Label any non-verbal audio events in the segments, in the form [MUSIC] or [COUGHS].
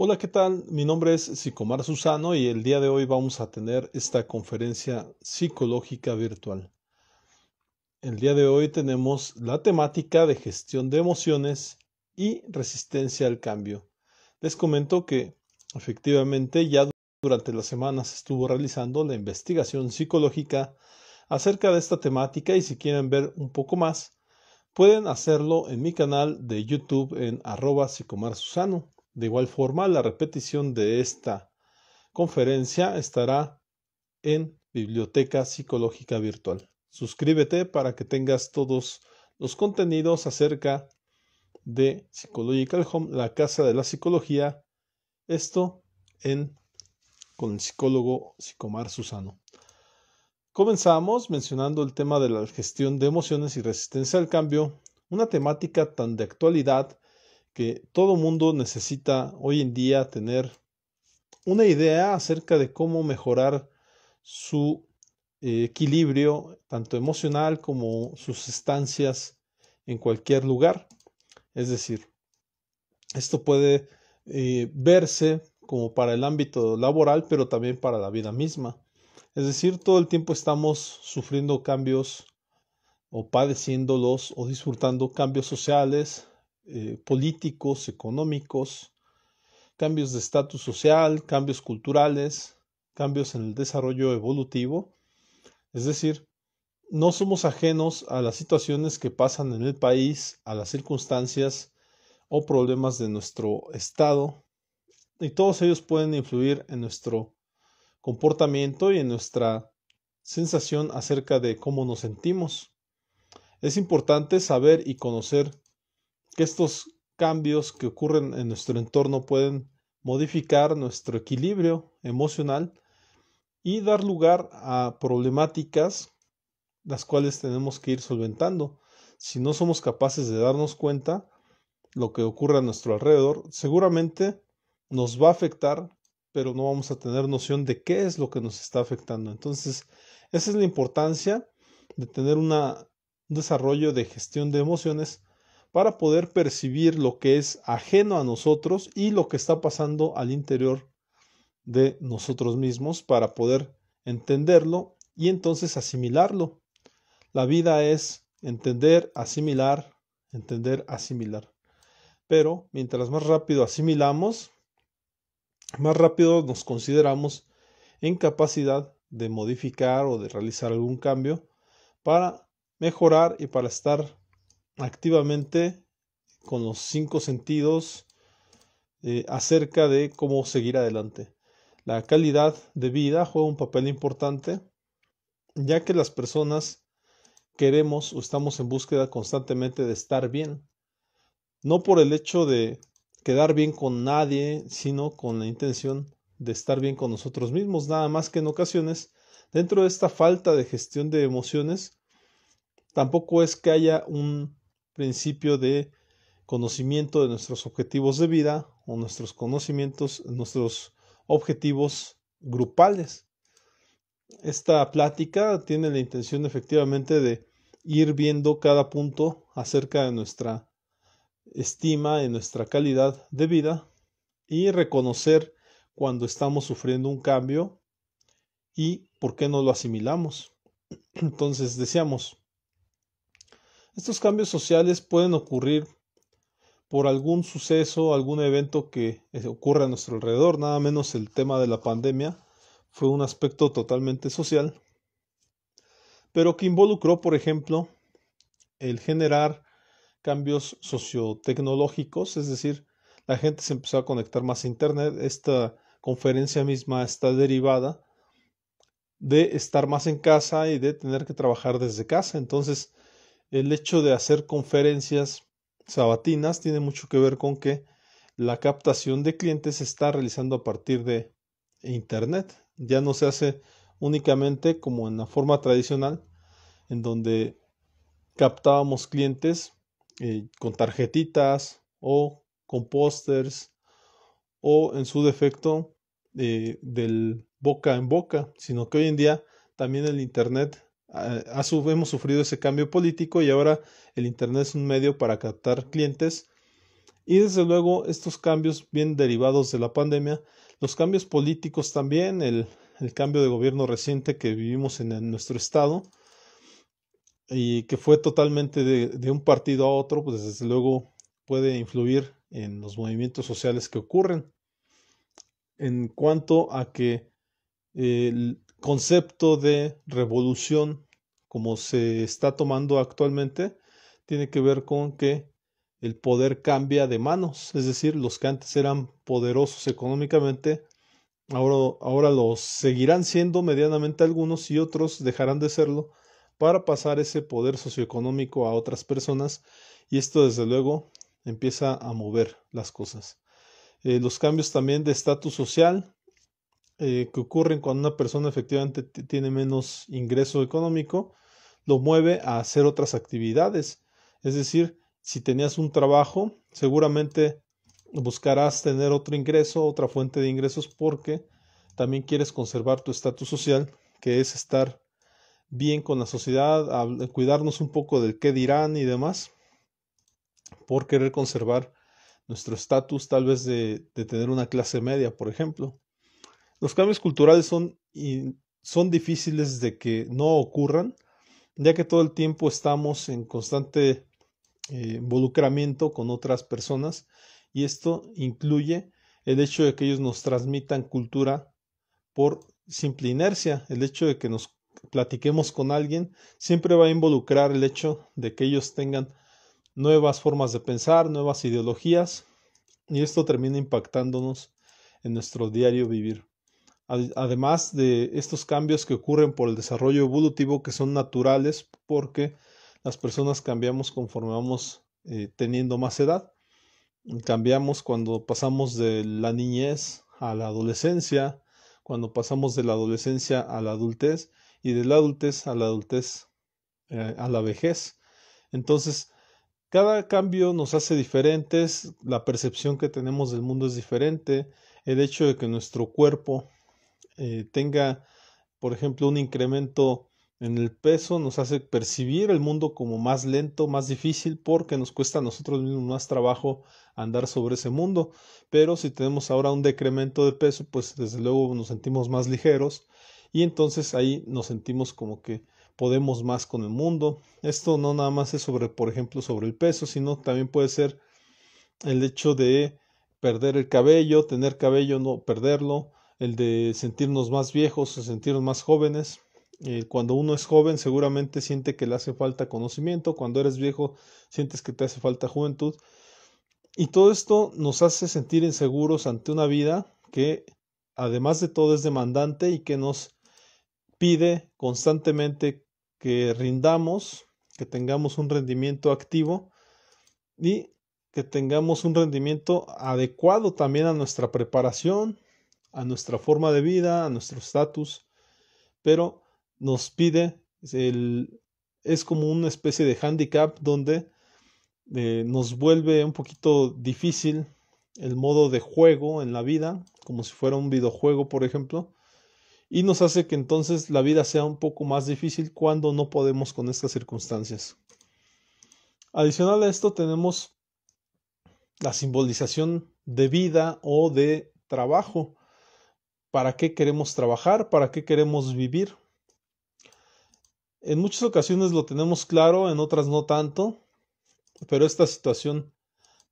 Hola, ¿qué tal? Mi nombre es Psicomar Susano y el día de hoy vamos a tener esta conferencia psicológica virtual. El día de hoy tenemos la temática de gestión de emociones y resistencia al cambio. Les comento que efectivamente ya durante las semanas estuvo realizando la investigación psicológica acerca de esta temática y si quieren ver un poco más, pueden hacerlo en mi canal de YouTube en arroba psicomarsusano. De igual forma, la repetición de esta conferencia estará en Biblioteca Psicológica Virtual. Suscríbete para que tengas todos los contenidos acerca de Psychological Home, la casa de la psicología. Esto en con el psicólogo Psicomar Susano. Comenzamos mencionando el tema de la gestión de emociones y resistencia al cambio, una temática tan de actualidad que todo mundo necesita hoy en día tener una idea acerca de cómo mejorar su eh, equilibrio, tanto emocional como sus estancias en cualquier lugar. Es decir, esto puede eh, verse como para el ámbito laboral, pero también para la vida misma. Es decir, todo el tiempo estamos sufriendo cambios o padeciéndolos o disfrutando cambios sociales, eh, políticos, económicos, cambios de estatus social, cambios culturales, cambios en el desarrollo evolutivo. Es decir, no somos ajenos a las situaciones que pasan en el país, a las circunstancias o problemas de nuestro estado, y todos ellos pueden influir en nuestro comportamiento y en nuestra sensación acerca de cómo nos sentimos. Es importante saber y conocer que estos cambios que ocurren en nuestro entorno pueden modificar nuestro equilibrio emocional y dar lugar a problemáticas las cuales tenemos que ir solventando. Si no somos capaces de darnos cuenta lo que ocurre a nuestro alrededor, seguramente nos va a afectar, pero no vamos a tener noción de qué es lo que nos está afectando. Entonces, esa es la importancia de tener un desarrollo de gestión de emociones para poder percibir lo que es ajeno a nosotros y lo que está pasando al interior de nosotros mismos para poder entenderlo y entonces asimilarlo. La vida es entender, asimilar, entender, asimilar. Pero mientras más rápido asimilamos, más rápido nos consideramos en capacidad de modificar o de realizar algún cambio para mejorar y para estar activamente con los cinco sentidos eh, acerca de cómo seguir adelante. La calidad de vida juega un papel importante, ya que las personas queremos o estamos en búsqueda constantemente de estar bien, no por el hecho de quedar bien con nadie, sino con la intención de estar bien con nosotros mismos, nada más que en ocasiones, dentro de esta falta de gestión de emociones, tampoco es que haya un principio de conocimiento de nuestros objetivos de vida o nuestros conocimientos, nuestros objetivos grupales. Esta plática tiene la intención efectivamente de ir viendo cada punto acerca de nuestra estima, de nuestra calidad de vida y reconocer cuando estamos sufriendo un cambio y por qué no lo asimilamos. [CLEARS THROAT] Entonces decíamos, estos cambios sociales pueden ocurrir por algún suceso, algún evento que eh, ocurre a nuestro alrededor, nada menos el tema de la pandemia fue un aspecto totalmente social, pero que involucró, por ejemplo, el generar cambios sociotecnológicos, es decir, la gente se empezó a conectar más a Internet, esta conferencia misma está derivada de estar más en casa y de tener que trabajar desde casa, entonces el hecho de hacer conferencias sabatinas tiene mucho que ver con que la captación de clientes se está realizando a partir de Internet. Ya no se hace únicamente como en la forma tradicional, en donde captábamos clientes eh, con tarjetitas o con pósters o en su defecto eh, del boca en boca, sino que hoy en día también el Internet hemos sufrido ese cambio político y ahora el Internet es un medio para captar clientes Y desde luego estos cambios bien derivados de la pandemia, los cambios políticos también, el, cambio de gobierno reciente que vivimos en, nuestro estado y que fue totalmente de, un partido a otro, pues desde luego puede influir en los movimientos sociales que ocurren. En cuanto a que el concepto de revolución como se está tomando actualmente tiene que ver con que el poder cambia de manos, es decir, los que antes eran poderosos económicamente, ahora, ahora los seguirán siendo medianamente algunos y otros dejarán de serlo para pasar ese poder socioeconómico a otras personas y esto desde luego empieza a mover las cosas. Eh, los cambios también de estatus social eh, que ocurren cuando una persona efectivamente tiene menos ingreso económico, lo mueve a hacer otras actividades. Es decir, si tenías un trabajo, seguramente buscarás tener otro ingreso, otra fuente de ingresos, porque también quieres conservar tu estatus social, que es estar bien con la sociedad, cuidarnos un poco del qué dirán y demás, por querer conservar nuestro estatus tal vez de, de, tener una clase media, por ejemplo. Los cambios culturales son, son difíciles de que no ocurran, ya que todo el tiempo estamos en constante eh, involucramiento con otras personas y esto incluye el hecho de que ellos nos transmitan cultura por simple inercia, el hecho de que nos platiquemos con alguien siempre va a involucrar el hecho de que ellos tengan nuevas formas de pensar, nuevas ideologías y esto termina impactándonos en nuestro diario vivir. Además de estos cambios que ocurren por el desarrollo evolutivo que son naturales porque las personas cambiamos conforme vamos eh, teniendo más edad. Cambiamos cuando pasamos de la niñez a la adolescencia, cuando pasamos de la adolescencia a la adultez y de la adultez a la adultez eh, a la vejez. Entonces, cada cambio nos hace diferentes, la percepción que tenemos del mundo es diferente, el hecho de que nuestro cuerpo eh, tenga, por ejemplo, un incremento en el peso nos hace percibir el mundo como más lento, más difícil, porque nos cuesta a nosotros mismos más trabajo andar sobre ese mundo. Pero si tenemos ahora un decremento de peso, pues desde luego nos sentimos más ligeros y entonces ahí nos sentimos como que podemos más con el mundo. Esto no nada más es sobre, por ejemplo, sobre el peso, sino también puede ser el hecho de perder el cabello, tener cabello, no perderlo, el de sentirnos más viejos o sentirnos más jóvenes eh, cuando uno es joven seguramente siente que le hace falta conocimiento, cuando eres viejo sientes que te hace falta juventud. Y todo esto nos hace sentir inseguros ante una vida que además de todo es demandante y que nos pide constantemente que rindamos, que tengamos un rendimiento activo y que tengamos un rendimiento adecuado también a nuestra preparación, a nuestra forma de vida, a nuestro estatus, pero nos pide, el, es como una especie de handicap donde eh, nos vuelve un poquito difícil el modo de juego en la vida, como si fuera un videojuego, por ejemplo, y nos hace que entonces la vida sea un poco más difícil cuando no podemos con estas circunstancias. Adicional a esto tenemos la simbolización de vida o de trabajo. ¿Para qué queremos trabajar? ¿Para qué queremos vivir? En muchas ocasiones lo tenemos claro, en otras no tanto, pero esta situación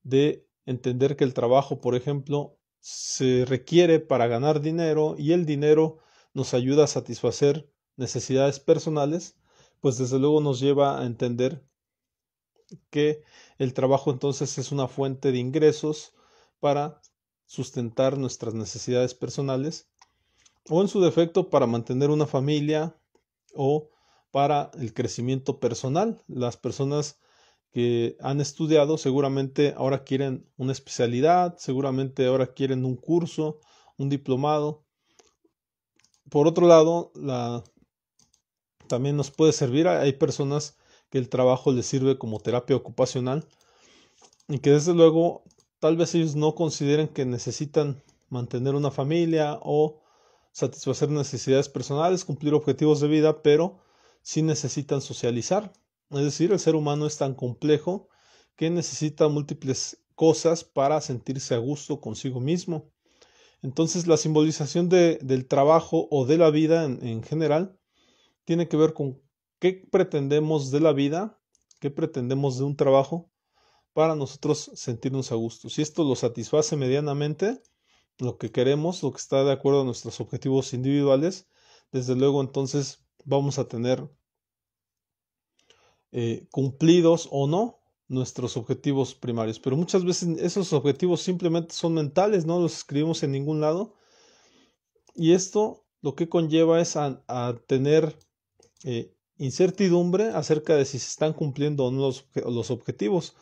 de entender que el trabajo, por ejemplo, se requiere para ganar dinero y el dinero nos ayuda a satisfacer necesidades personales, pues desde luego nos lleva a entender que el trabajo entonces es una fuente de ingresos para sustentar nuestras necesidades personales o en su defecto para mantener una familia o para el crecimiento personal. Las personas que han estudiado seguramente ahora quieren una especialidad, seguramente ahora quieren un curso, un diplomado. Por otro lado, la, también nos puede servir, hay personas que el trabajo les sirve como terapia ocupacional y que desde luego tal vez ellos no consideren que necesitan mantener una familia o satisfacer necesidades personales, cumplir objetivos de vida, pero sí necesitan socializar. Es decir, el ser humano es tan complejo que necesita múltiples cosas para sentirse a gusto consigo mismo. Entonces la simbolización de, del trabajo o de la vida en, general tiene que ver con qué pretendemos de la vida, qué pretendemos de un trabajo para nosotros sentirnos a gusto. Si esto lo satisface medianamente, lo que queremos, lo que está de acuerdo a nuestros objetivos individuales, desde luego entonces vamos a tener eh, cumplidos o no nuestros objetivos primarios. Pero muchas veces esos objetivos simplemente son mentales, no los escribimos en ningún lado. Y esto lo que conlleva es a, tener eh, incertidumbre acerca de si se están cumpliendo o no los, los objetivos.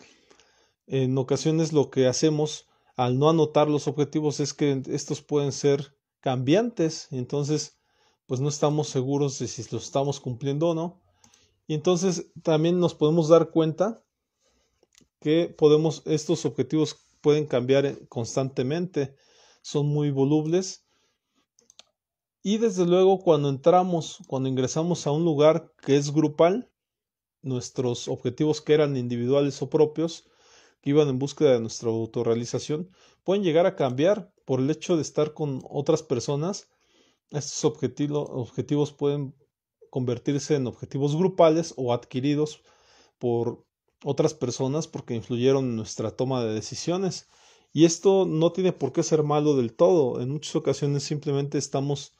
En ocasiones lo que hacemos al no anotar los objetivos es que estos pueden ser cambiantes, entonces pues no estamos seguros de si los estamos cumpliendo o no. Y entonces también nos podemos dar cuenta que podemos, estos objetivos pueden cambiar constantemente, son muy volubles. Y desde luego cuando entramos, cuando ingresamos a un lugar que es grupal, nuestros objetivos que eran individuales o propios, que iban en búsqueda de nuestra autorrealización, pueden llegar a cambiar por el hecho de estar con otras personas. Estos objetivos pueden convertirse en objetivos grupales o adquiridos por otras personas porque influyeron en nuestra toma de decisiones. Y esto no tiene por qué ser malo del todo. En muchas ocasiones simplemente estamos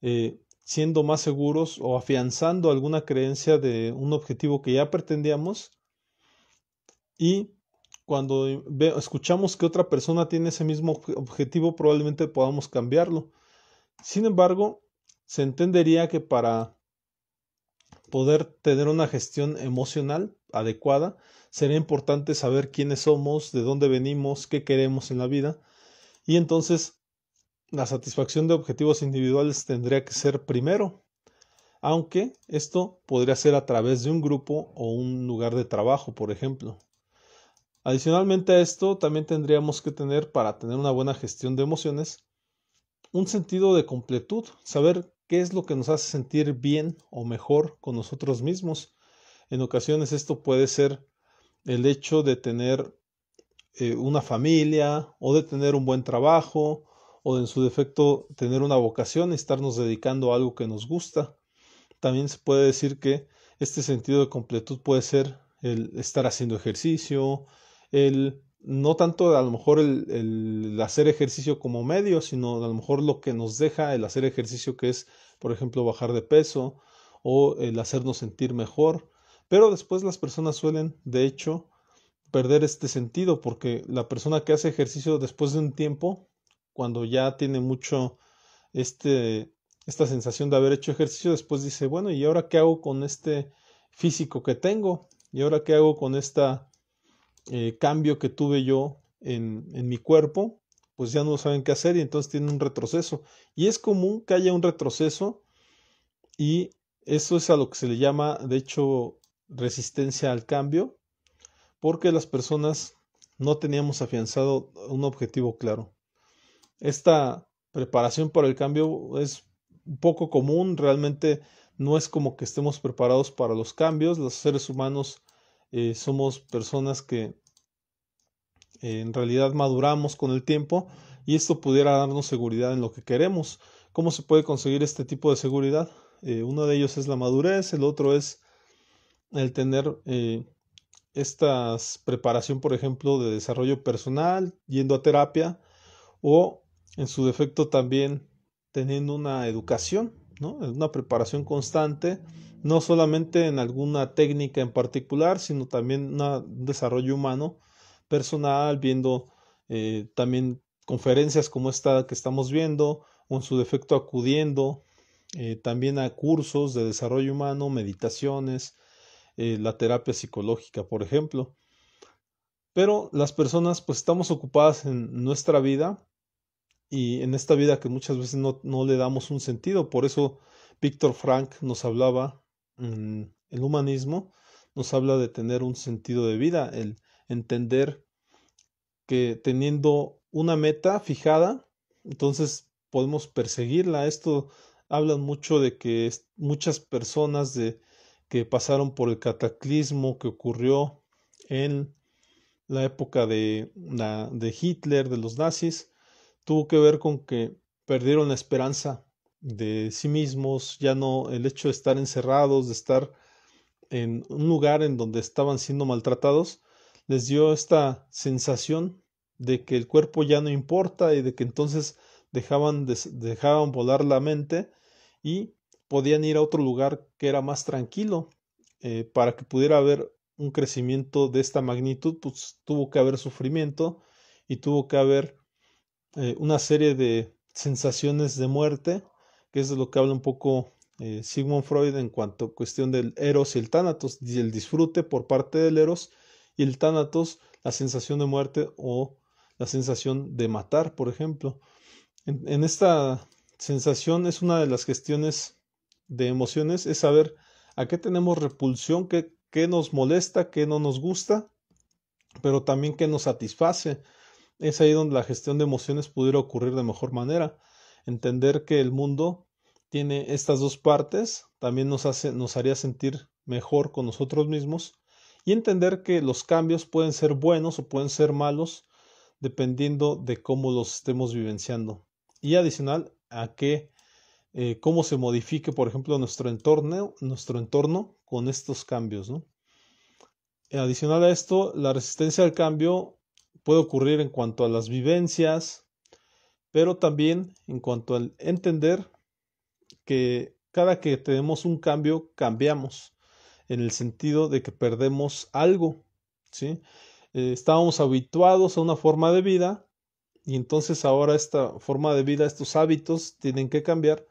eh, siendo más seguros o afianzando alguna creencia de un objetivo que ya pretendíamos y cuando escuchamos que otra persona tiene ese mismo objetivo probablemente podamos cambiarlo. Sin embargo, se entendería que para poder tener una gestión emocional adecuada, sería importante saber quiénes somos, de dónde venimos, qué queremos en la vida, y entonces la satisfacción de objetivos individuales tendría que ser primero, aunque esto podría ser a través de un grupo o un lugar de trabajo, por ejemplo. Adicionalmente a esto, también tendríamos que tener, para tener una buena gestión de emociones, un sentido de completud, saber qué es lo que nos hace sentir bien o mejor con nosotros mismos. En ocasiones esto puede ser el hecho de tener eh, una familia o de tener un buen trabajo o en su defecto tener una vocación, estarnos dedicando a algo que nos gusta. También se puede decir que este sentido de completud puede ser el estar haciendo ejercicio, el no tanto a lo mejor el, hacer ejercicio como medio, sino a lo mejor lo que nos deja el hacer ejercicio, que es, por ejemplo, bajar de peso o el hacernos sentir mejor. Pero después las personas suelen, de hecho, perder este sentido, porque la persona que hace ejercicio después de un tiempo, cuando ya tiene mucho este, esta sensación de haber hecho ejercicio, después dice, bueno, ¿y ahora qué hago con este físico que tengo? ¿Y ahora qué hago con esta eh, cambio que tuve yo en, en mi cuerpo, pues ya no saben qué hacer y entonces tienen un retroceso. Y es común que haya un retroceso y eso es a lo que se le llama, de hecho, resistencia al cambio, porque las personas no teníamos afianzado un objetivo claro. Esta preparación para el cambio es un poco común, realmente no es como que estemos preparados para los cambios, los seres humanos eh, somos personas que eh, en realidad maduramos con el tiempo y esto pudiera darnos seguridad en lo que queremos. ¿Cómo se puede conseguir este tipo de seguridad? Eh, uno de ellos es la madurez, el otro es el tener esta preparación, por ejemplo, de desarrollo personal, yendo a terapia o en su defecto también teniendo una educación, ¿no? una preparación constante no solamente en alguna técnica en particular, sino también un desarrollo humano personal, viendo eh, también conferencias como esta que estamos viendo, o en su defecto acudiendo eh, también a cursos de desarrollo humano, meditaciones, eh, la terapia psicológica, por ejemplo. Pero las personas pues estamos ocupadas en nuestra vida y en esta vida que muchas veces no, no le damos un sentido. Por eso Víctor Frank nos hablaba el humanismo nos habla de tener un sentido de vida, el entender que teniendo una meta fijada, entonces podemos perseguirla. Esto habla mucho de que muchas personas de, que pasaron por el cataclismo que ocurrió en la época de, de Hitler, de los nazis, tuvo que ver con que perdieron la esperanza de sí mismos, ya no el hecho de estar encerrados, de estar en un lugar en donde estaban siendo maltratados, les dio esta sensación de que el cuerpo ya no importa y de que entonces dejaban, dejaban volar la mente y podían ir a otro lugar que era más tranquilo. Eh, para que pudiera haber un crecimiento de esta magnitud, pues tuvo que haber sufrimiento y tuvo que haber eh, una serie de sensaciones de muerte, que es de lo que habla un poco eh, Sigmund Freud en cuanto a cuestión del eros y el tánatos, y el disfrute por parte del eros y el tánatos, la sensación de muerte o la sensación de matar, por ejemplo. En, esta sensación es una de las cuestiones de emociones, es saber a qué tenemos repulsión, qué, qué nos molesta, qué no nos gusta, pero también qué nos satisface. Es ahí donde la gestión de emociones pudiera ocurrir de mejor manera. Entender que el mundo tiene estas dos partes también nos, hace, nos haría sentir mejor con nosotros mismos y entender que los cambios pueden ser buenos o pueden ser malos dependiendo de cómo los estemos vivenciando y adicional a que eh, cómo se modifique, por ejemplo, nuestro entorno, nuestro entorno con estos cambios. ¿no? Adicional a esto, la resistencia al cambio puede ocurrir en cuanto a las vivencias, pero también en cuanto al entender que cada que tenemos un cambio, cambiamos, en el sentido de que perdemos algo. ¿sí? Eh, estábamos habituados a una forma de vida y entonces ahora esta forma de vida, estos hábitos tienen que cambiar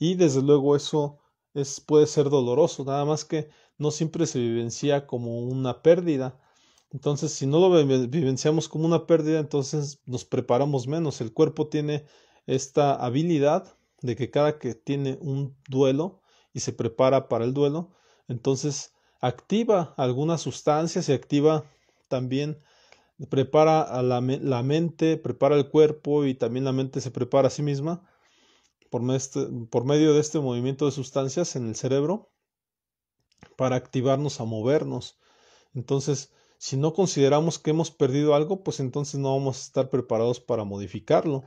y desde luego eso es, puede ser doloroso, nada más que no siempre se vivencia como una pérdida. Entonces, si no lo vivenciamos como una pérdida, entonces nos preparamos menos. El cuerpo tiene esta habilidad de que cada que tiene un duelo y se prepara para el duelo, entonces activa algunas sustancias y activa también prepara a la, mente, prepara el cuerpo y también la mente se prepara a sí misma por, por medio de este movimiento de sustancias en el cerebro para activarnos a movernos. Entonces, si no consideramos que hemos perdido algo, pues entonces no vamos a estar preparados para modificarlo.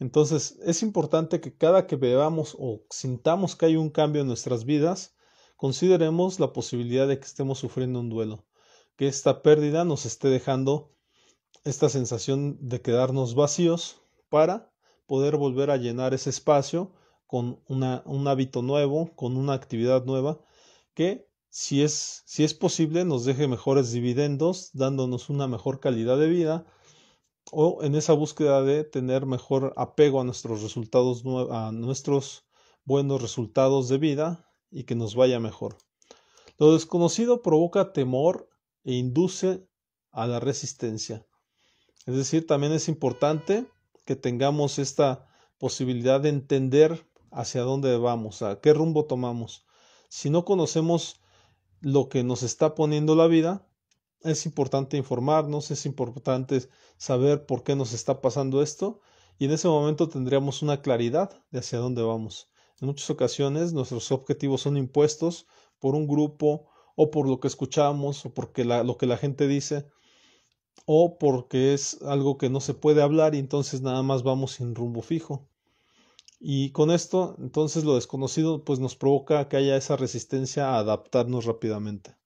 Entonces, es importante que cada que veamos o sintamos que hay un cambio en nuestras vidas, consideremos la posibilidad de que estemos sufriendo un duelo, que esta pérdida nos esté dejando esta sensación de quedarnos vacíos para poder volver a llenar ese espacio con un hábito nuevo, con una actividad nueva que si es, si es posible nos deje mejores dividendos, dándonos una mejor calidad de vida o en esa búsqueda de tener mejor apego a nuestros resultados, a nuestros buenos resultados de vida y que nos vaya mejor. Lo desconocido provoca temor e induce a la resistencia. Es decir, también es importante que tengamos esta posibilidad de entender hacia dónde vamos, a qué rumbo tomamos. Si no conocemos lo que nos está poniendo la vida, es importante informarnos, es importante saber por qué nos está pasando esto y en ese momento tendríamos una claridad de hacia dónde vamos. En muchas ocasiones nuestros objetivos son impuestos por un grupo o por lo que escuchamos o porque lo que la gente dice o porque es algo que no se puede hablar y entonces nada más vamos sin rumbo fijo. Y con esto, entonces lo desconocido pues nos provoca que haya esa resistencia a adaptarnos rápidamente.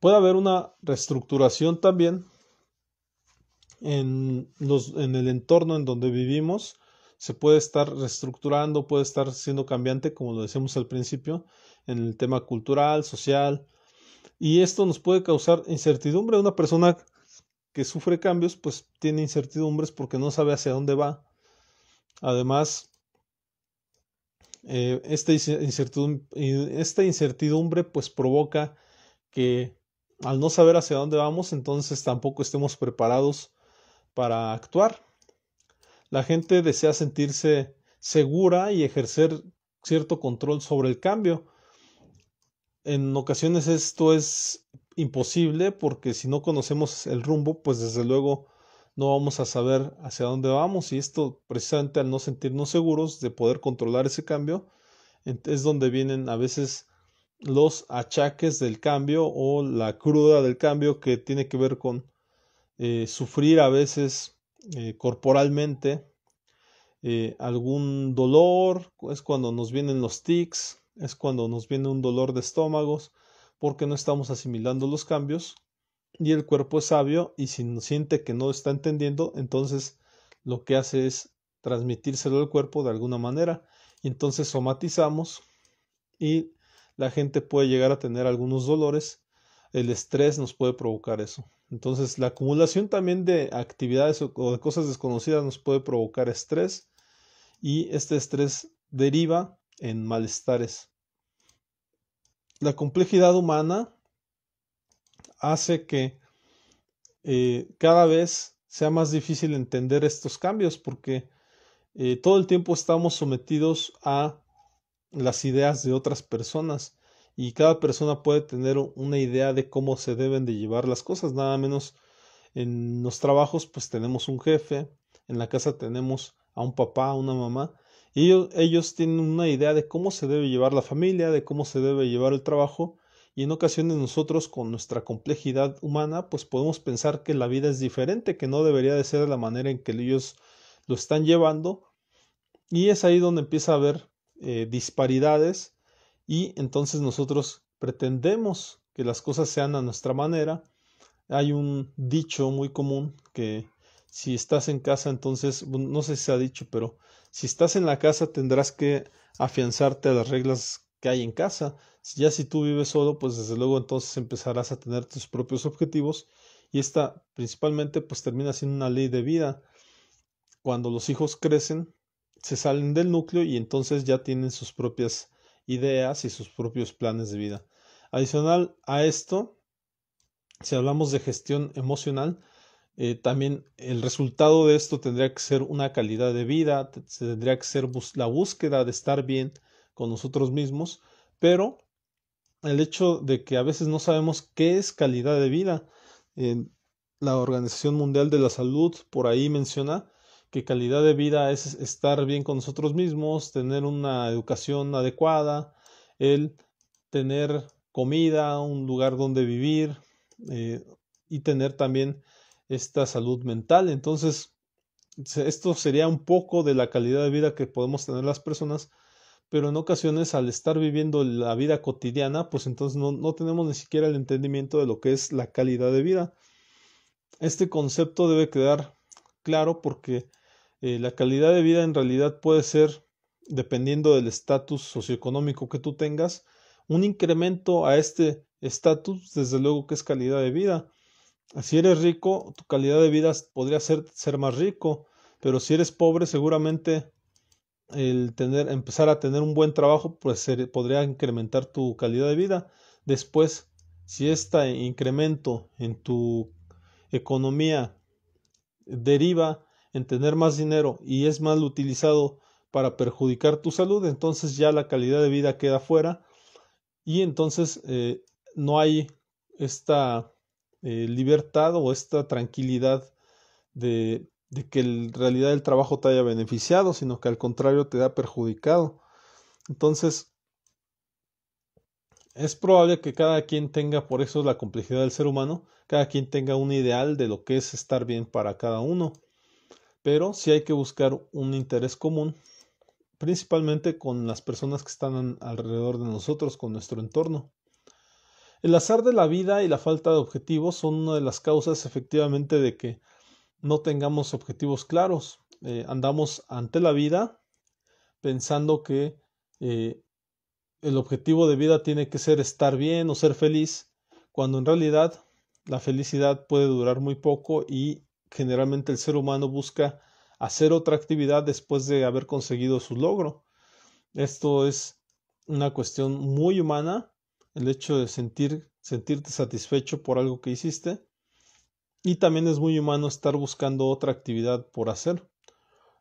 Puede haber una reestructuración también en, los, en el entorno en donde vivimos. Se puede estar reestructurando, puede estar siendo cambiante, como lo decíamos al principio, en el tema cultural, social. Y esto nos puede causar incertidumbre. Una persona que sufre cambios, pues tiene incertidumbres porque no sabe hacia dónde va. Además, eh, esta, incertidumbre, esta incertidumbre pues provoca que al no saber hacia dónde vamos, entonces tampoco estemos preparados para actuar. La gente desea sentirse segura y ejercer cierto control sobre el cambio. En ocasiones esto es imposible porque si no conocemos el rumbo, pues desde luego no vamos a saber hacia dónde vamos y esto precisamente al no sentirnos seguros de poder controlar ese cambio es donde vienen a veces los achaques del cambio o la cruda del cambio que tiene que ver con eh, sufrir a veces eh, corporalmente eh, algún dolor, es cuando nos vienen los tics, es cuando nos viene un dolor de estómagos, porque no estamos asimilando los cambios y el cuerpo es sabio y si siente que no está entendiendo, entonces lo que hace es transmitírselo al cuerpo de alguna manera y entonces somatizamos y la gente puede llegar a tener algunos dolores, el estrés nos puede provocar eso. Entonces la acumulación también de actividades o de cosas desconocidas nos puede provocar estrés y este estrés deriva en malestares. La complejidad humana hace que eh, cada vez sea más difícil entender estos cambios porque eh, todo el tiempo estamos sometidos a las ideas de otras personas y cada persona puede tener una idea de cómo se deben de llevar las cosas, nada menos en los trabajos pues tenemos un jefe, en la casa tenemos a un papá, a una mamá, y ellos, ellos tienen una idea de cómo se debe llevar la familia, de cómo se debe llevar el trabajo, y en ocasiones nosotros con nuestra complejidad humana pues podemos pensar que la vida es diferente, que no debería de ser de la manera en que ellos lo están llevando y es ahí donde empieza a haber eh, disparidades y entonces nosotros pretendemos que las cosas sean a nuestra manera. Hay un dicho muy común que si estás en casa entonces, no sé si se ha dicho, pero si estás en la casa tendrás que afianzarte a las reglas que hay en casa. Ya si tú vives solo, pues desde luego entonces empezarás a tener tus propios objetivos y esta principalmente pues termina siendo una ley de vida. Cuando los hijos crecen, se salen del núcleo y entonces ya tienen sus propias ideas y sus propios planes de vida. Adicional a esto, si hablamos de gestión emocional, eh, también el resultado de esto tendría que ser una calidad de vida, tendría que ser la búsqueda de estar bien con nosotros mismos, pero el hecho de que a veces no sabemos qué es calidad de vida. la Organización Mundial de la Salud por ahí menciona que calidad de vida es estar bien con nosotros mismos, tener una educación adecuada, el tener comida, un lugar donde vivir eh, y tener también esta salud mental. Entonces, esto sería un poco de la calidad de vida que podemos tener las personas pero en ocasiones al estar viviendo la vida cotidiana, pues entonces no, no tenemos ni siquiera el entendimiento de lo que es la calidad de vida. Este concepto debe quedar claro porque eh, la calidad de vida en realidad puede ser, dependiendo del estatus socioeconómico que tú tengas, un incremento a este estatus, desde luego que es calidad de vida. Si eres rico, tu calidad de vida podría ser, ser más rico, pero si eres pobre, seguramente el tener, empezar a tener un buen trabajo, pues podría incrementar tu calidad de vida. Después, si este incremento en tu economía deriva en tener más dinero y es mal utilizado para perjudicar tu salud, entonces ya la calidad de vida queda fuera y entonces eh, no hay esta eh, libertad o esta tranquilidad de de que en realidad el trabajo te haya beneficiado, sino que al contrario te ha perjudicado. Entonces, es probable que cada quien tenga, por eso la complejidad del ser humano, cada quien tenga un ideal de lo que es estar bien para cada uno. Pero sí hay que buscar un interés común, principalmente con las personas que están alrededor de nosotros, con nuestro entorno. El azar de la vida y la falta de objetivos son una de las causas efectivamente de que no tengamos objetivos claros. Eh, andamos ante la vida pensando que eh, el objetivo de vida tiene que ser estar bien o ser feliz, cuando en realidad la felicidad puede durar muy poco y generalmente el ser humano busca hacer otra actividad después de haber conseguido su logro. Esto es una cuestión muy humana, el hecho de sentir, sentirte satisfecho por algo que hiciste y también es muy humano estar buscando otra actividad por hacer.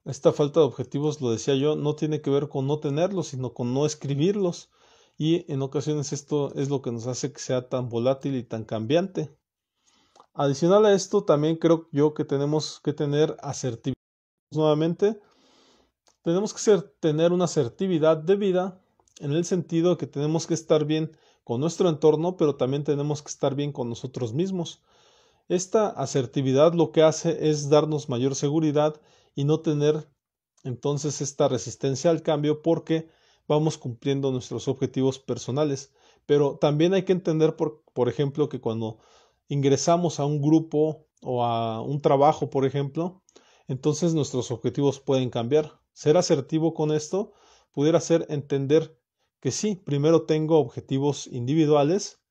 Esta falta de objetivos, lo decía yo, no tiene que ver con no tenerlos, sino con no escribirlos. Y en ocasiones esto es lo que nos hace que sea tan volátil y tan cambiante. Adicional a esto, también creo yo que tenemos que tener asertividad. Nuevamente, tenemos que ser, tener una asertividad de vida en el sentido que tenemos que estar bien con nuestro entorno, pero también tenemos que estar bien con nosotros mismos. Esta asertividad lo que hace es darnos mayor seguridad y no tener entonces esta resistencia al cambio porque vamos cumpliendo nuestros objetivos personales. Pero también hay que entender, por, por ejemplo, que cuando ingresamos a un grupo o a un trabajo, por ejemplo, entonces nuestros objetivos pueden cambiar. Ser asertivo con esto pudiera ser entender que sí, primero tengo objetivos individuales,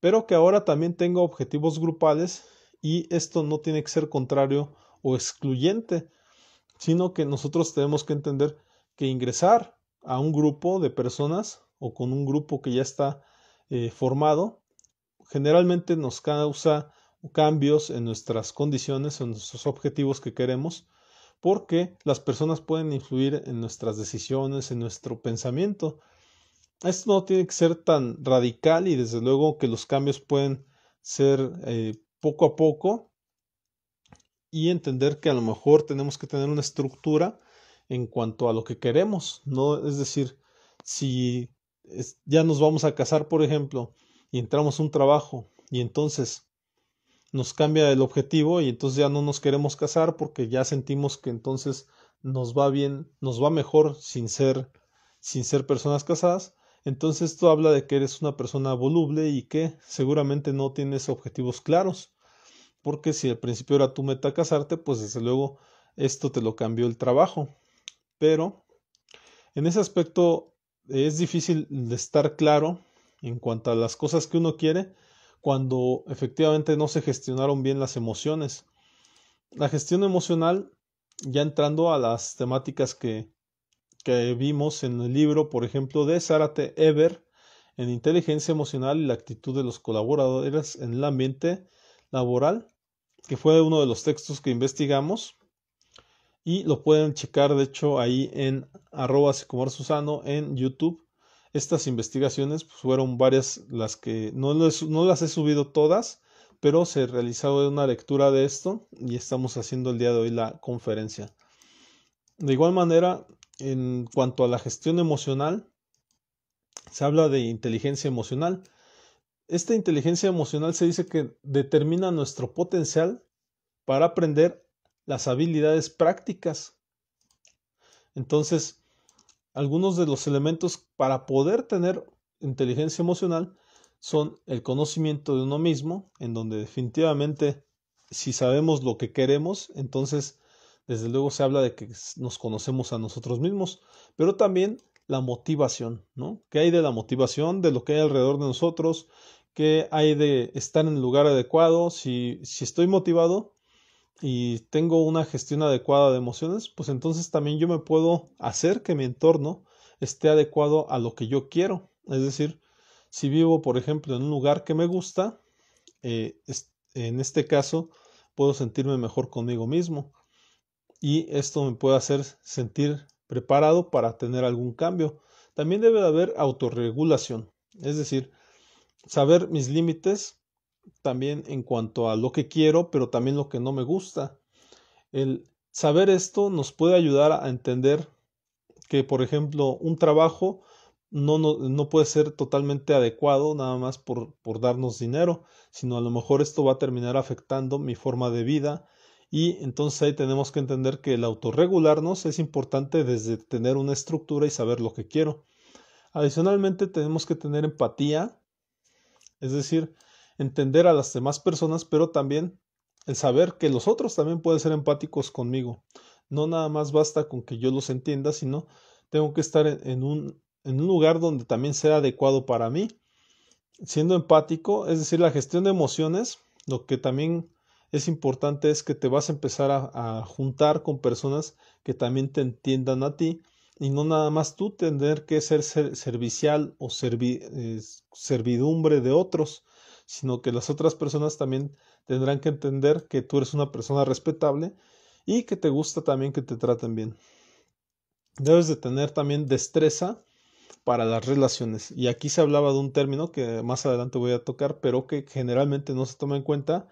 pero que ahora también tengo objetivos grupales y esto no tiene que ser contrario o excluyente, sino que nosotros tenemos que entender que ingresar a un grupo de personas o con un grupo que ya está eh, formado generalmente nos causa cambios en nuestras condiciones, en nuestros objetivos que queremos, porque las personas pueden influir en nuestras decisiones, en nuestro pensamiento. Esto no tiene que ser tan radical y desde luego que los cambios pueden ser eh, poco a poco y entender que a lo mejor tenemos que tener una estructura en cuanto a lo que queremos, no es decir, si ya nos vamos a casar, por ejemplo, y entramos a un trabajo y entonces nos cambia el objetivo y entonces ya no nos queremos casar porque ya sentimos que entonces nos va bien, nos va mejor sin ser sin ser personas casadas. Entonces esto habla de que eres una persona voluble y que seguramente no tienes objetivos claros. Porque si al principio era tu meta casarte, pues desde luego esto te lo cambió el trabajo. Pero en ese aspecto es difícil de estar claro en cuanto a las cosas que uno quiere cuando efectivamente no se gestionaron bien las emociones. La gestión emocional, ya entrando a las temáticas que, que vimos en el libro, por ejemplo, de Zárate Eber, en inteligencia emocional y la actitud de los colaboradores en el ambiente laboral, que fue uno de los textos que investigamos. Y lo pueden checar, de hecho, ahí en arroba Susano en YouTube estas investigaciones pues, fueron varias las que no, no las he subido todas, pero se realizado una lectura de esto y estamos haciendo el día de hoy la conferencia. De igual manera, en cuanto a la gestión emocional, se habla de inteligencia emocional. Esta inteligencia emocional se dice que determina nuestro potencial para aprender las habilidades prácticas. Entonces, algunos de los elementos para poder tener inteligencia emocional son el conocimiento de uno mismo, en donde definitivamente si sabemos lo que queremos, entonces desde luego se habla de que nos conocemos a nosotros mismos, pero también la motivación, ¿no? ¿Qué hay de la motivación, de lo que hay alrededor de nosotros? ¿Qué hay de estar en el lugar adecuado? Si, si estoy motivado, y tengo una gestión adecuada de emociones, pues entonces también yo me puedo hacer que mi entorno esté adecuado a lo que yo quiero. Es decir, si vivo, por ejemplo, en un lugar que me gusta, eh, en este caso puedo sentirme mejor conmigo mismo y esto me puede hacer sentir preparado para tener algún cambio. También debe de haber autorregulación, es decir, saber mis límites también en cuanto a lo que quiero, pero también lo que no me gusta. El saber esto nos puede ayudar a entender que, por ejemplo, un trabajo no, no, no puede ser totalmente adecuado nada más por, por darnos dinero, sino a lo mejor esto va a terminar afectando mi forma de vida y entonces ahí tenemos que entender que el autorregularnos es importante desde tener una estructura y saber lo que quiero. Adicionalmente tenemos que tener empatía, es decir, entender a las demás personas, pero también el saber que los otros también pueden ser empáticos conmigo. No nada más basta con que yo los entienda, sino tengo que estar en un, en un lugar donde también sea adecuado para mí. Siendo empático, es decir, la gestión de emociones, lo que también es importante es que te vas a empezar a, juntar con personas que también te entiendan a ti y no nada más tú tener que ser, servicial o eh, servidumbre de otros, sino que las otras personas también tendrán que entender que tú eres una persona respetable y que te gusta también que te traten bien. Debes de tener también destreza para las relaciones. Y aquí se hablaba de un término que más adelante voy a tocar, pero que generalmente no se toma en cuenta,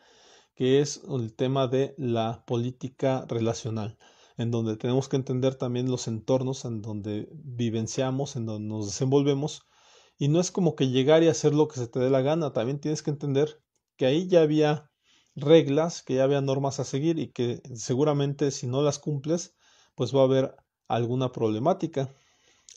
que es el tema de la política relacional, en donde tenemos que entender también los entornos en donde vivenciamos, en donde nos desenvolvemos, y no es como que llegar y hacer lo que se te dé la gana, también tienes que entender que ahí ya había reglas, que ya había normas a seguir y que seguramente si no las cumples, pues va a haber alguna problemática.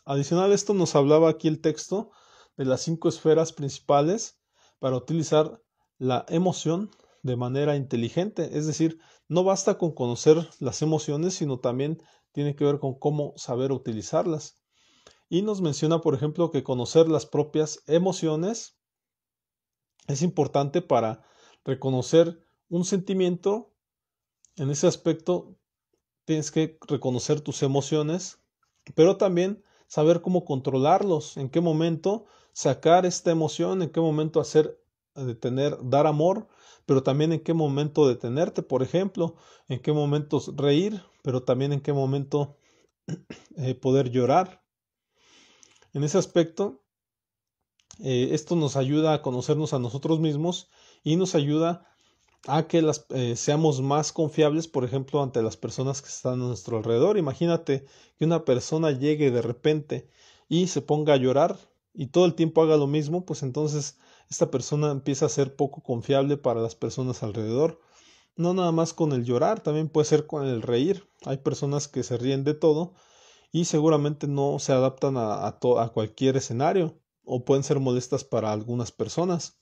Adicional a esto nos hablaba aquí el texto de las cinco esferas principales para utilizar la emoción de manera inteligente. Es decir, no basta con conocer las emociones, sino también tiene que ver con cómo saber utilizarlas. Y nos menciona, por ejemplo, que conocer las propias emociones es importante para reconocer un sentimiento. En ese aspecto tienes que reconocer tus emociones, pero también saber cómo controlarlos, en qué momento sacar esta emoción, en qué momento hacer detener, dar amor, pero también en qué momento detenerte, por ejemplo, en qué momentos reír, pero también en qué momento [CLEARS THROAT] eh, poder llorar. En ese aspecto, eh, esto nos ayuda a conocernos a nosotros mismos y nos ayuda a que las, eh, seamos más confiables, por ejemplo, ante las personas que están a nuestro alrededor. Imagínate que una persona llegue de repente y se ponga a llorar y todo el tiempo haga lo mismo, pues entonces esta persona empieza a ser poco confiable para las personas alrededor. No nada más con el llorar, también puede ser con el reír. Hay personas que se ríen de todo y seguramente no se adaptan a, a cualquier escenario o pueden ser molestas para algunas personas.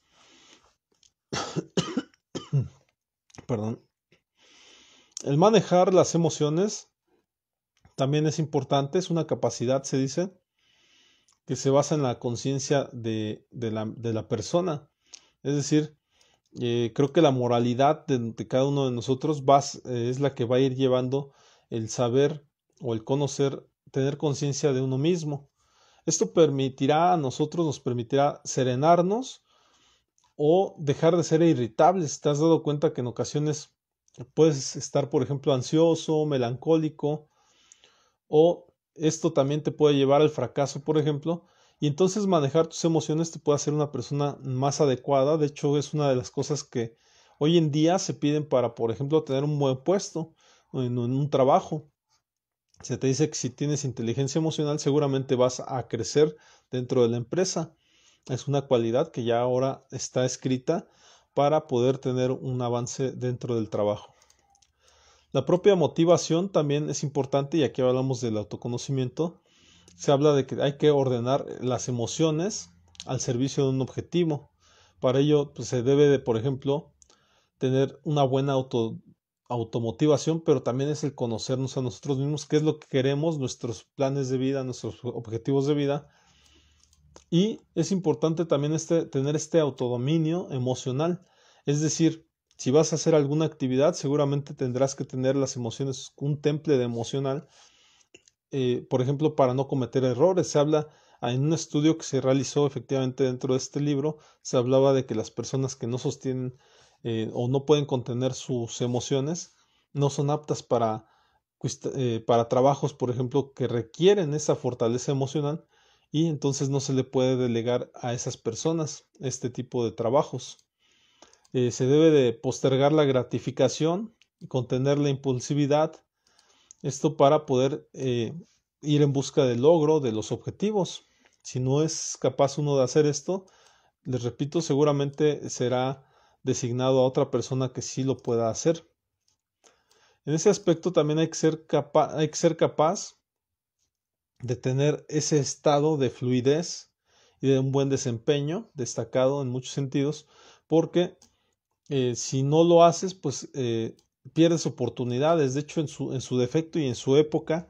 [COUGHS] Perdón. El manejar las emociones también es importante, es una capacidad, se dice, que se basa en la conciencia de, de, la, de, la, persona. Es decir, eh, creo que la moralidad de, cada uno de nosotros va, eh, es la que va a ir llevando el saber o el conocer, tener conciencia de uno mismo. Esto permitirá a nosotros, nos permitirá serenarnos o dejar de ser irritables. ¿Te has dado cuenta que en ocasiones puedes estar, por ejemplo, ansioso, melancólico o esto también te puede llevar al fracaso, por ejemplo, y entonces manejar tus emociones te puede hacer una persona más adecuada. De hecho, es una de las cosas que hoy en día se piden para, por ejemplo, tener un buen puesto en un trabajo. Se te dice que si tienes inteligencia emocional seguramente vas a crecer dentro de la empresa. Es una cualidad que ya ahora está escrita para poder tener un avance dentro del trabajo. La propia motivación también es importante y aquí hablamos del autoconocimiento. Se habla de que hay que ordenar las emociones al servicio de un objetivo. Para ello pues, se debe de, por ejemplo, tener una buena auto, automotivación, pero también es el conocernos a nosotros mismos, qué es lo que queremos, nuestros planes de vida, nuestros objetivos de vida. Y es importante también este, tener este autodominio emocional, es decir, si vas a hacer alguna actividad, seguramente tendrás que tener las emociones, un temple de emocional, eh, por ejemplo, para no cometer errores. Se habla en un estudio que se realizó efectivamente dentro de este libro, se hablaba de que las personas que no sostienen eh, o no pueden contener sus emociones no son aptas para, eh, para trabajos, por ejemplo, que requieren esa fortaleza emocional y entonces no se le puede delegar a esas personas este tipo de trabajos. Eh, se debe de postergar la gratificación contener la impulsividad. Esto para poder eh, ir en busca del logro de los objetivos. Si no es capaz uno de hacer esto, les repito, seguramente será designado a otra persona que sí lo pueda hacer. En ese aspecto también hay que ser, hay que ser capaz de tener ese estado de fluidez y de un buen desempeño destacado en muchos sentidos, porque eh, si no lo haces, pues eh, pierdes oportunidades. De hecho, en su, en su defecto y en su época,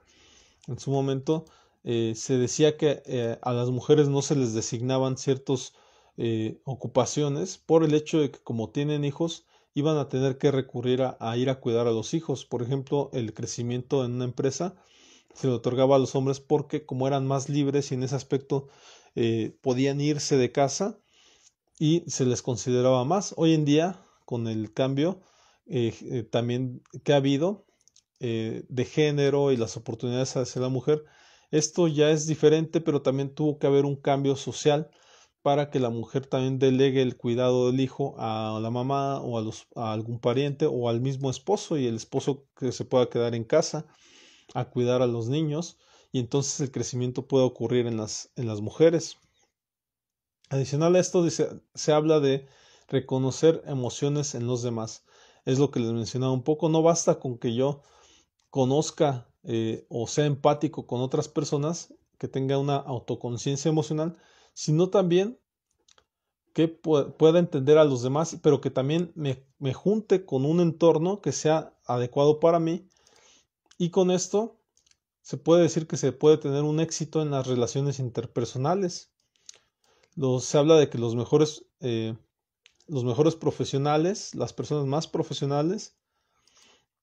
en su momento, eh, se decía que a las mujeres no se les designaban ciertas ocupaciones por el hecho de que como tienen hijos, iban a tener que recurrir a, a, ir a cuidar a los hijos. Por ejemplo, el crecimiento en una empresa se le otorgaba a los hombres porque como eran más libres y en ese aspecto podían irse de casa, y se les consideraba más. Hoy en día, con el cambio eh, eh, también que ha habido eh, de género y las oportunidades hacia la mujer, esto ya es diferente, pero también tuvo que haber un cambio social para que la mujer también delegue el cuidado del hijo a la mamá o a, los, a algún pariente o al mismo esposo y el esposo que se pueda quedar en casa a cuidar a los niños y entonces el crecimiento puede ocurrir en las, en las mujeres. Adicional a esto se habla de reconocer emociones en los demás. Es lo que les mencionaba un poco. No basta con que yo conozca eh, o sea empático con otras personas, que tenga una autoconciencia emocional, sino también que pueda entender a los demás, pero que también me, me junte con un entorno que sea adecuado para mí. Y con esto se puede decir que se puede tener un éxito en las relaciones interpersonales. se habla de que los mejores, eh, los mejores profesionales, las personas más profesionales,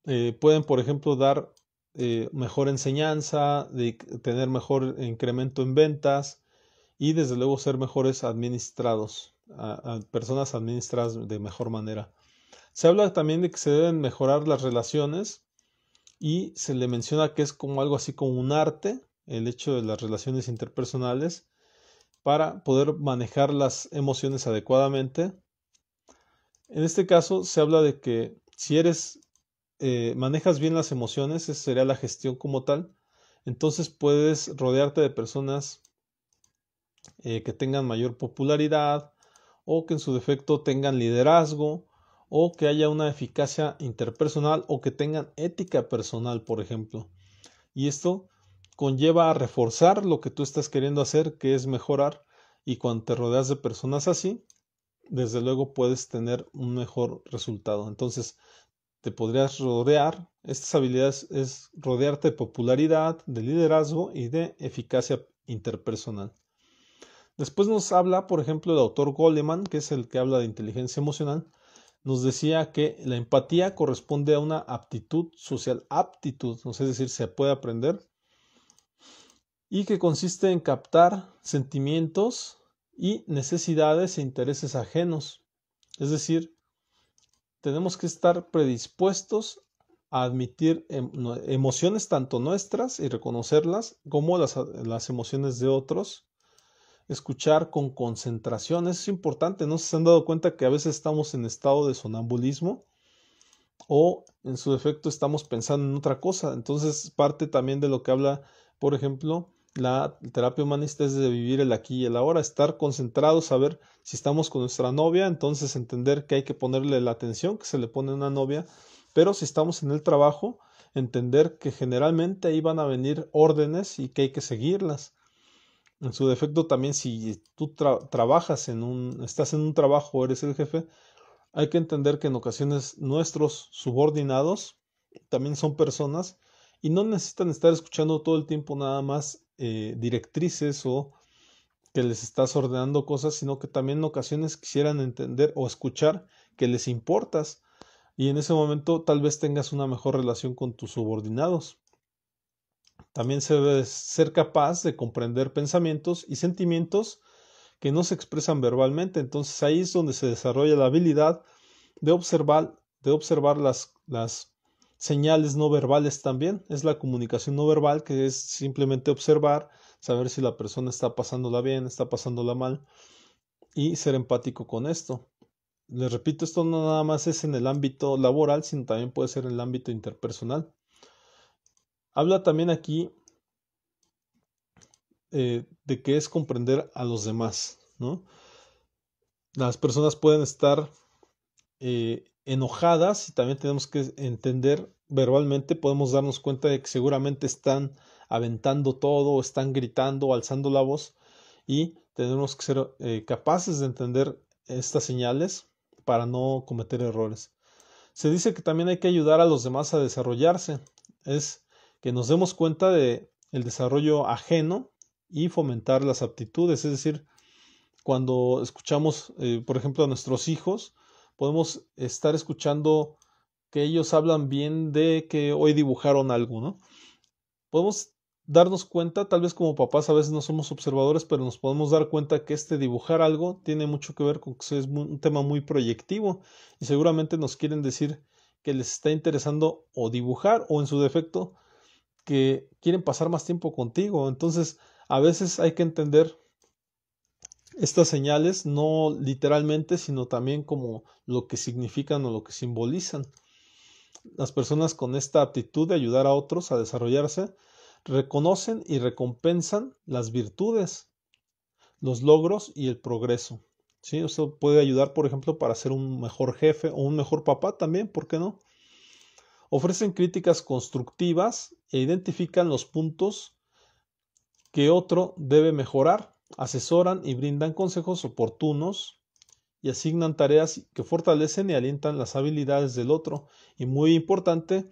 eh, pueden, por ejemplo, dar eh, mejor enseñanza, de tener mejor incremento en ventas y desde luego ser mejores administrados, personas administradas de mejor manera. Se habla también de que se deben mejorar las relaciones y se le menciona que es como algo así como un arte, el hecho de las relaciones interpersonales, para poder manejar las emociones adecuadamente. En este caso se habla de que si eres, eh, manejas bien las emociones, esa sería la gestión como tal, entonces puedes rodearte de personas eh, que tengan mayor popularidad o que en su defecto tengan liderazgo o que haya una eficacia interpersonal o que tengan ética personal, por ejemplo. Y esto conlleva a reforzar lo que tú estás queriendo hacer, que es mejorar, y cuando te rodeas de personas así, desde luego puedes tener un mejor resultado. Entonces, te podrías rodear, estas habilidades es rodearte de popularidad, de liderazgo y de eficacia interpersonal. Después nos habla, por ejemplo, el autor Goleman, que es el que habla de inteligencia emocional, nos decía que la empatía corresponde a una aptitud social, aptitud, es decir, se puede aprender, y que consiste en captar sentimientos y necesidades e intereses ajenos. Es decir, tenemos que estar predispuestos a admitir em, emociones tanto nuestras y reconocerlas como las, las emociones de otros escuchar con concentración. Eso es importante. ¿No se han dado cuenta que a veces estamos en estado de sonambulismo? O en su defecto estamos pensando en otra cosa. Entonces, parte también de lo que habla, por ejemplo, la terapia humanista es de vivir el aquí y el ahora, estar concentrados, saber si estamos con nuestra novia, entonces entender que hay que ponerle la atención que se le pone a una novia, pero si estamos en el trabajo, entender que generalmente ahí van a venir órdenes y que hay que seguirlas. En su defecto también si tú trabajas en un, estás en un trabajo eres el jefe, hay que entender que en ocasiones nuestros subordinados también son personas y no necesitan estar escuchando todo el tiempo nada más eh, directrices o que les estás ordenando cosas, sino que también en ocasiones quisieran entender o escuchar que les importas y en ese momento tal vez tengas una mejor relación con tus subordinados. También se debe ser capaz de comprender pensamientos y sentimientos que no se expresan verbalmente. Entonces ahí es donde se desarrolla la habilidad de observar, de observar las, las señales no verbales también. Es la comunicación no verbal que es simplemente observar, saber si la persona está pasándola bien, está pasándola mal y ser empático con esto. Les repito, esto no nada más es en el ámbito laboral, sino también puede ser en el ámbito interpersonal. Habla también aquí eh, de qué es comprender a los demás, ¿no? Las personas pueden estar eh, enojadas y también tenemos que entender verbalmente, podemos darnos cuenta de que seguramente están aventando todo, están gritando, alzando la voz y tenemos que ser eh, capaces de entender estas señales para no cometer errores. Se dice que también hay que ayudar a los demás a desarrollarse. Es que nos demos cuenta de el desarrollo ajeno y fomentar las aptitudes, es decir, cuando escuchamos, eh, por ejemplo, a nuestros hijos, podemos estar escuchando que ellos hablan bien de que hoy dibujaron algo, ¿no? Podemos darnos cuenta, tal vez como papás a veces no somos observadores, pero nos podemos dar cuenta que este dibujar algo tiene mucho que ver con que es un tema muy proyectivo y seguramente nos quieren decir que les está interesando o dibujar o en su defecto que quieren pasar más tiempo contigo. Entonces, a veces hay que entender estas señales no literalmente, sino también como lo que significan o lo que simbolizan. Las personas con esta aptitud de ayudar a otros a desarrollarse reconocen y recompensan las virtudes, los logros y el progreso. ¿sí? Eso puede ayudar, por ejemplo, para ser un mejor jefe o un mejor papá también, ¿por qué no? Ofrecen críticas constructivas e identifican los puntos que otro debe mejorar, asesoran y brindan consejos oportunos y asignan tareas que fortalecen y alientan las habilidades del otro. Y muy importante,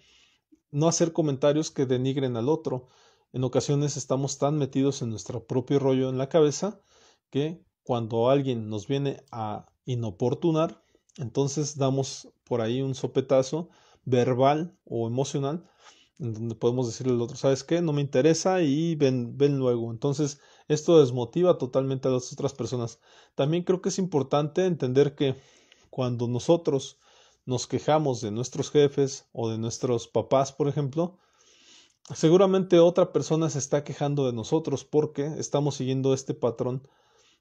no hacer comentarios que denigren al otro. En ocasiones estamos tan metidos en nuestro propio rollo en la cabeza que cuando alguien nos viene a inoportunar, entonces damos por ahí un sopetazo verbal o emocional en donde podemos decirle al otro, ¿sabes qué? No me interesa y ven, ven luego. Entonces, esto desmotiva totalmente a las otras personas. También creo que es importante entender que cuando nosotros nos quejamos de nuestros jefes o de nuestros papás, por ejemplo, seguramente otra persona se está quejando de nosotros porque estamos siguiendo este patrón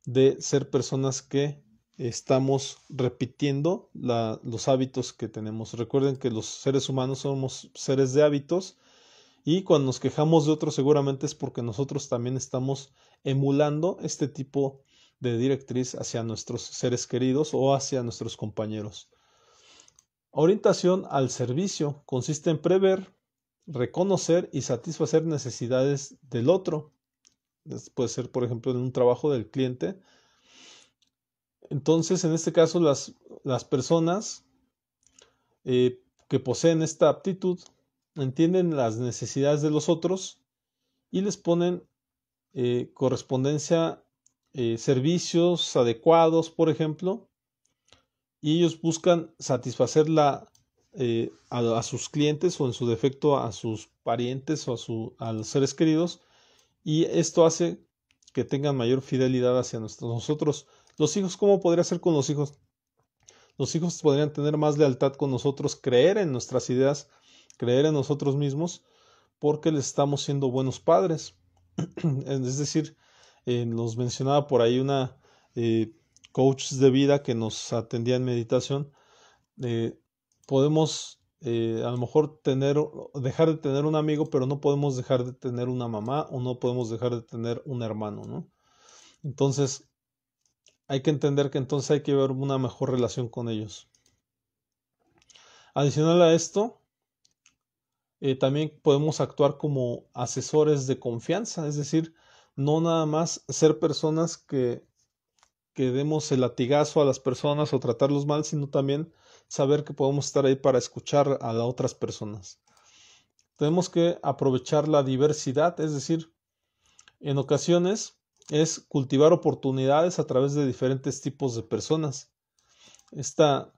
de ser personas que estamos repitiendo los hábitos que tenemos. Recuerden que los seres humanos somos seres de hábitos y cuando nos quejamos de otros seguramente es porque nosotros también estamos emulando este tipo de directriz hacia nuestros seres queridos o hacia nuestros compañeros. Orientación al servicio consiste en prever, reconocer y satisfacer necesidades del otro. Puede ser, por ejemplo, en un trabajo del cliente, entonces, en este caso, las, las personas eh, que poseen esta aptitud entienden las necesidades de los otros y les ponen eh, correspondencia, eh, servicios adecuados, por ejemplo, y ellos buscan satisfacer a, a, sus clientes o en su defecto a sus parientes o a, su, a los seres queridos y esto hace que tengan mayor fidelidad hacia nosotros. Los hijos, ¿cómo podría ser con los hijos? Los hijos podrían tener más lealtad con nosotros, creer en nuestras ideas, creer en nosotros mismos, porque les estamos siendo buenos padres. [CLEARS THROAT] es decir, eh, nos mencionaba por ahí una eh, coach de vida que nos atendía en meditación. Eh, podemos a lo mejor tener, dejar de tener un amigo, pero no podemos dejar de tener una mamá o no podemos dejar de tener un hermano, ¿no? Entonces, hay que entender que entonces hay que ver una mejor relación con ellos. Adicional a esto, eh, también podemos actuar como asesores de confianza, es decir, no nada más ser personas que, que demos el latigazo a las personas o tratarlos mal, sino también saber que podemos estar ahí para escuchar a las otras personas. Tenemos que aprovechar la diversidad, es decir, en ocasiones es cultivar oportunidades a través de diferentes tipos de personas. Esta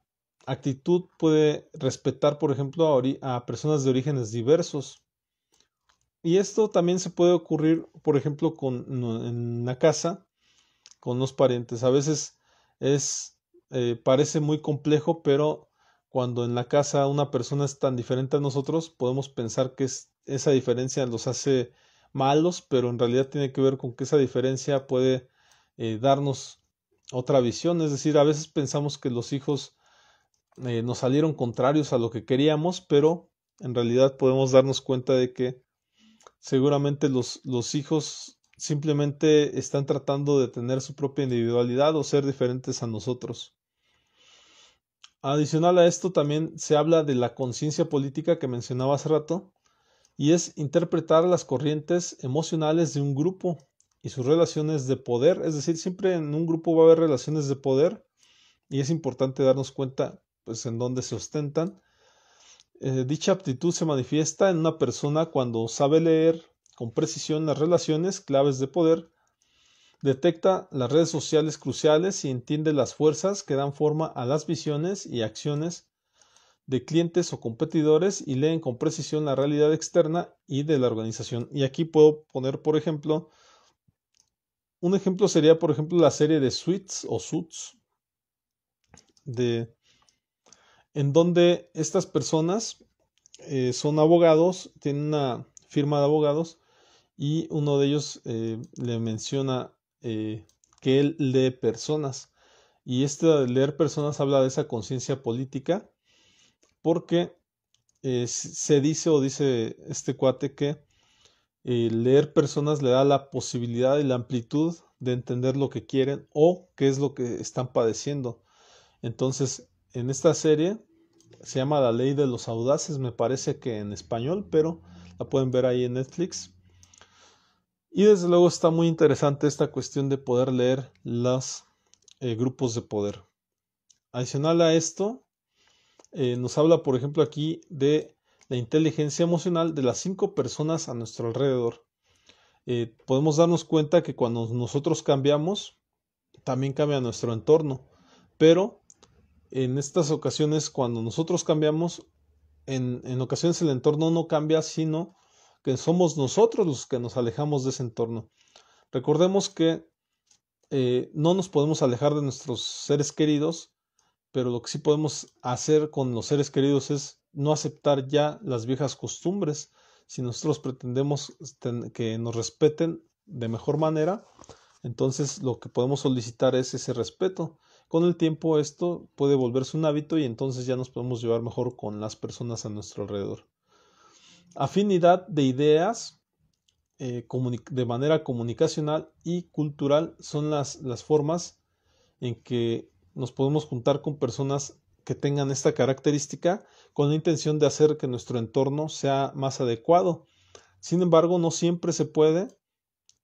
actitud puede respetar, por ejemplo, a, personas de orígenes diversos. Y esto también se puede ocurrir, por ejemplo, con, en una casa, con los parientes. A veces es, eh, parece muy complejo, pero cuando en la casa una persona es tan diferente a nosotros, podemos pensar que es, esa diferencia los hace malos, pero en realidad tiene que ver con que esa diferencia puede eh, darnos otra visión. Es decir, a veces pensamos que los hijos eh, nos salieron contrarios a lo que queríamos, pero en realidad podemos darnos cuenta de que seguramente los, los hijos simplemente están tratando de tener su propia individualidad o ser diferentes a nosotros. Adicional a esto también se habla de la conciencia política que mencionaba hace rato, y es interpretar las corrientes emocionales de un grupo y sus relaciones de poder, es decir, siempre en un grupo va a haber relaciones de poder y es importante darnos cuenta pues en dónde se ostentan. Eh, dicha aptitud se manifiesta en una persona cuando sabe leer con precisión las relaciones claves de poder, detecta las redes sociales cruciales y entiende las fuerzas que dan forma a las visiones y acciones de clientes o competidores y leen con precisión la realidad externa y de la organización. Y aquí puedo poner, por ejemplo, un ejemplo sería, por ejemplo, la serie de Suits o Suits, de, en donde estas personas eh, son abogados, tienen una firma de abogados y uno de ellos eh, le menciona eh, que él lee personas. Y este leer personas habla de esa conciencia política porque se dice o dice este cuate que leer personas le da la posibilidad y la amplitud de entender lo que quieren o qué es lo que están padeciendo. Entonces, en esta serie se llama La ley de los audaces, me parece que en español, pero la pueden ver ahí en Netflix. Y desde luego está muy interesante esta cuestión de poder leer los eh, grupos de poder. Adicional a esto, eh, nos habla, por ejemplo, aquí de la inteligencia emocional de las cinco personas a nuestro alrededor. Eh, podemos darnos cuenta que cuando nosotros cambiamos, también cambia nuestro entorno. Pero en estas ocasiones, cuando nosotros cambiamos, en, en ocasiones el entorno no cambia, sino que somos nosotros los que nos alejamos de ese entorno. Recordemos que eh, no nos podemos alejar de nuestros seres queridos, pero lo que sí podemos hacer con los seres queridos es no aceptar ya las viejas costumbres. Si nosotros pretendemos que nos respeten de mejor manera, entonces lo que podemos solicitar es ese respeto. Con el tiempo esto puede volverse un hábito y entonces ya nos podemos llevar mejor con las personas a nuestro alrededor. Afinidad de ideas eh, de manera comunicacional y cultural son las, las formas en que nos podemos juntar con personas que tengan esta característica con la intención de hacer que nuestro entorno sea más adecuado. Sin embargo, no siempre se puede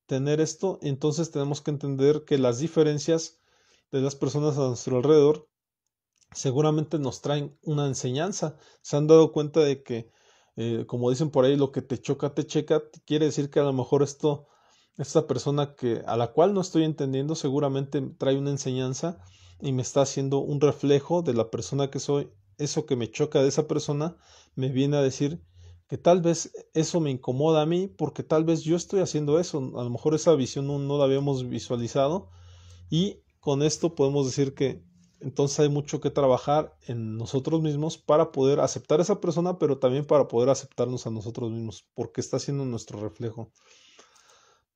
tener esto, entonces tenemos que entender que las diferencias de las personas a nuestro alrededor seguramente nos traen una enseñanza. Se han dado cuenta de que, eh, como dicen por ahí, lo que te choca, te checa, quiere decir que a lo mejor esto, esta persona que, a la cual no estoy entendiendo, seguramente trae una enseñanza y me está haciendo un reflejo de la persona que soy. Eso que me choca de esa persona me viene a decir que tal vez eso me incomoda a mí porque tal vez yo estoy haciendo eso. A lo mejor esa visión no, la habíamos visualizado y con esto podemos decir que entonces hay mucho que trabajar en nosotros mismos para poder aceptar a esa persona, pero también para poder aceptarnos a nosotros mismos, porque está siendo nuestro reflejo.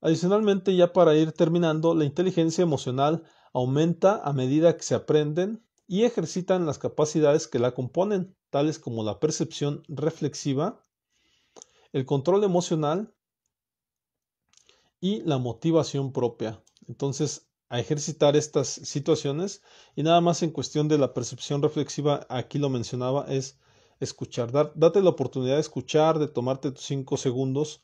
Adicionalmente, ya para ir terminando, la inteligencia emocional aumenta a medida que se aprenden y ejercitan las capacidades que la componen, tales como la percepción reflexiva, el control emocional y la motivación propia. Entonces, a ejercitar estas situaciones. Y nada más en cuestión de la percepción reflexiva, aquí lo mencionaba, es escuchar, date la oportunidad de escuchar, de tomarte tus cinco segundos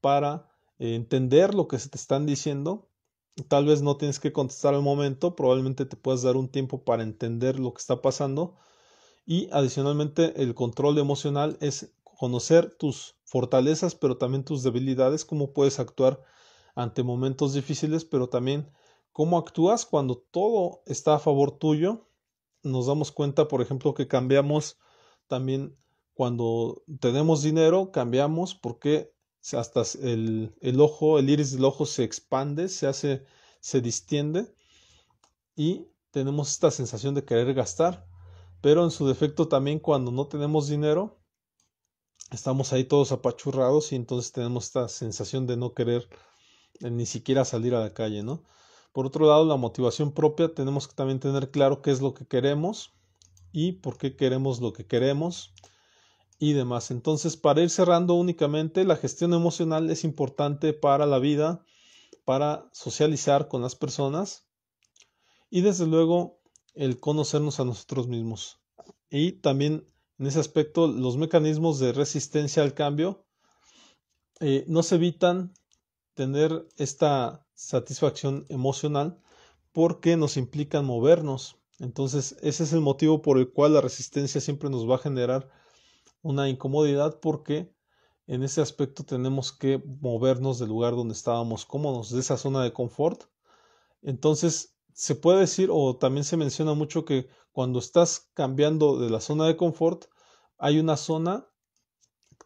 para eh, entender lo que se te están diciendo. Tal vez no tienes que contestar al momento, probablemente te puedas dar un tiempo para entender lo que está pasando. Y adicionalmente el control emocional es conocer tus fortalezas, pero también tus debilidades, cómo puedes actuar ante momentos difíciles, pero también cómo actúas cuando todo está a favor tuyo. Nos damos cuenta, por ejemplo, que cambiamos también cuando tenemos dinero, cambiamos porque hasta el, ojo, el iris del ojo se expande, se hace, se distiende y tenemos esta sensación de querer gastar. Pero en su defecto también cuando no tenemos dinero, estamos ahí todos apachurrados y entonces tenemos esta sensación de no querer eh, ni siquiera salir a la calle, ¿no? Por otro lado, la motivación propia, tenemos que también tener claro qué es lo que queremos y por qué queremos lo que queremos y demás. Entonces, para ir cerrando únicamente, la gestión emocional es importante para la vida, para socializar con las personas y desde luego el conocernos a nosotros mismos. Y también en ese aspecto los mecanismos de resistencia al cambio eh, nos evitan tener esta satisfacción emocional porque nos implican movernos. Entonces, ese es el motivo por el cual la resistencia siempre nos va a generar una incomodidad porque en ese aspecto tenemos que movernos del lugar donde estábamos cómodos, de esa zona de confort. Entonces, se puede decir o también se menciona mucho que cuando estás cambiando de la zona de confort, hay una zona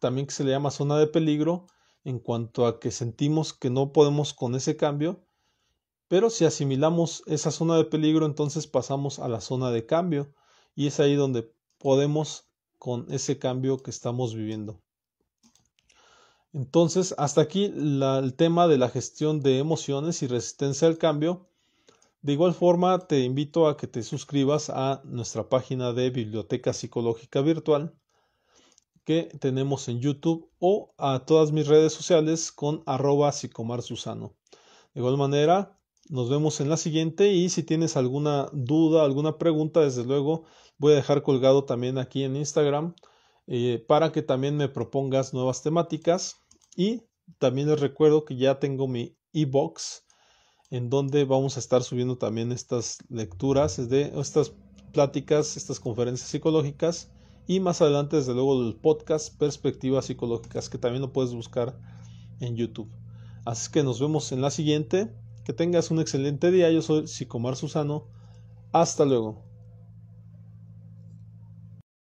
también que se le llama zona de peligro en cuanto a que sentimos que no podemos con ese cambio, pero si asimilamos esa zona de peligro, entonces pasamos a la zona de cambio y es ahí donde podemos con ese cambio que estamos viviendo. Entonces, hasta aquí el tema de la gestión de emociones y resistencia al cambio. De igual forma, te invito a que te suscribas a nuestra página de Biblioteca Psicológica Virtual que tenemos en YouTube o a todas mis redes sociales con arroba psicomarsusano. De igual manera, Nos vemos en la siguiente y si tienes alguna duda, alguna pregunta, desde luego voy a dejar colgado también aquí en Instagram eh, para que también me propongas nuevas temáticas y también les recuerdo que ya tengo mi e-box en donde vamos a estar subiendo también estas lecturas de estas pláticas, estas conferencias psicológicas y más adelante desde luego el podcast Perspectivas Psicológicas que también lo puedes buscar en YouTube. Así que nos vemos en la siguiente. Que tengas un excelente día. Yo soy Psicomar Susano. Hasta luego.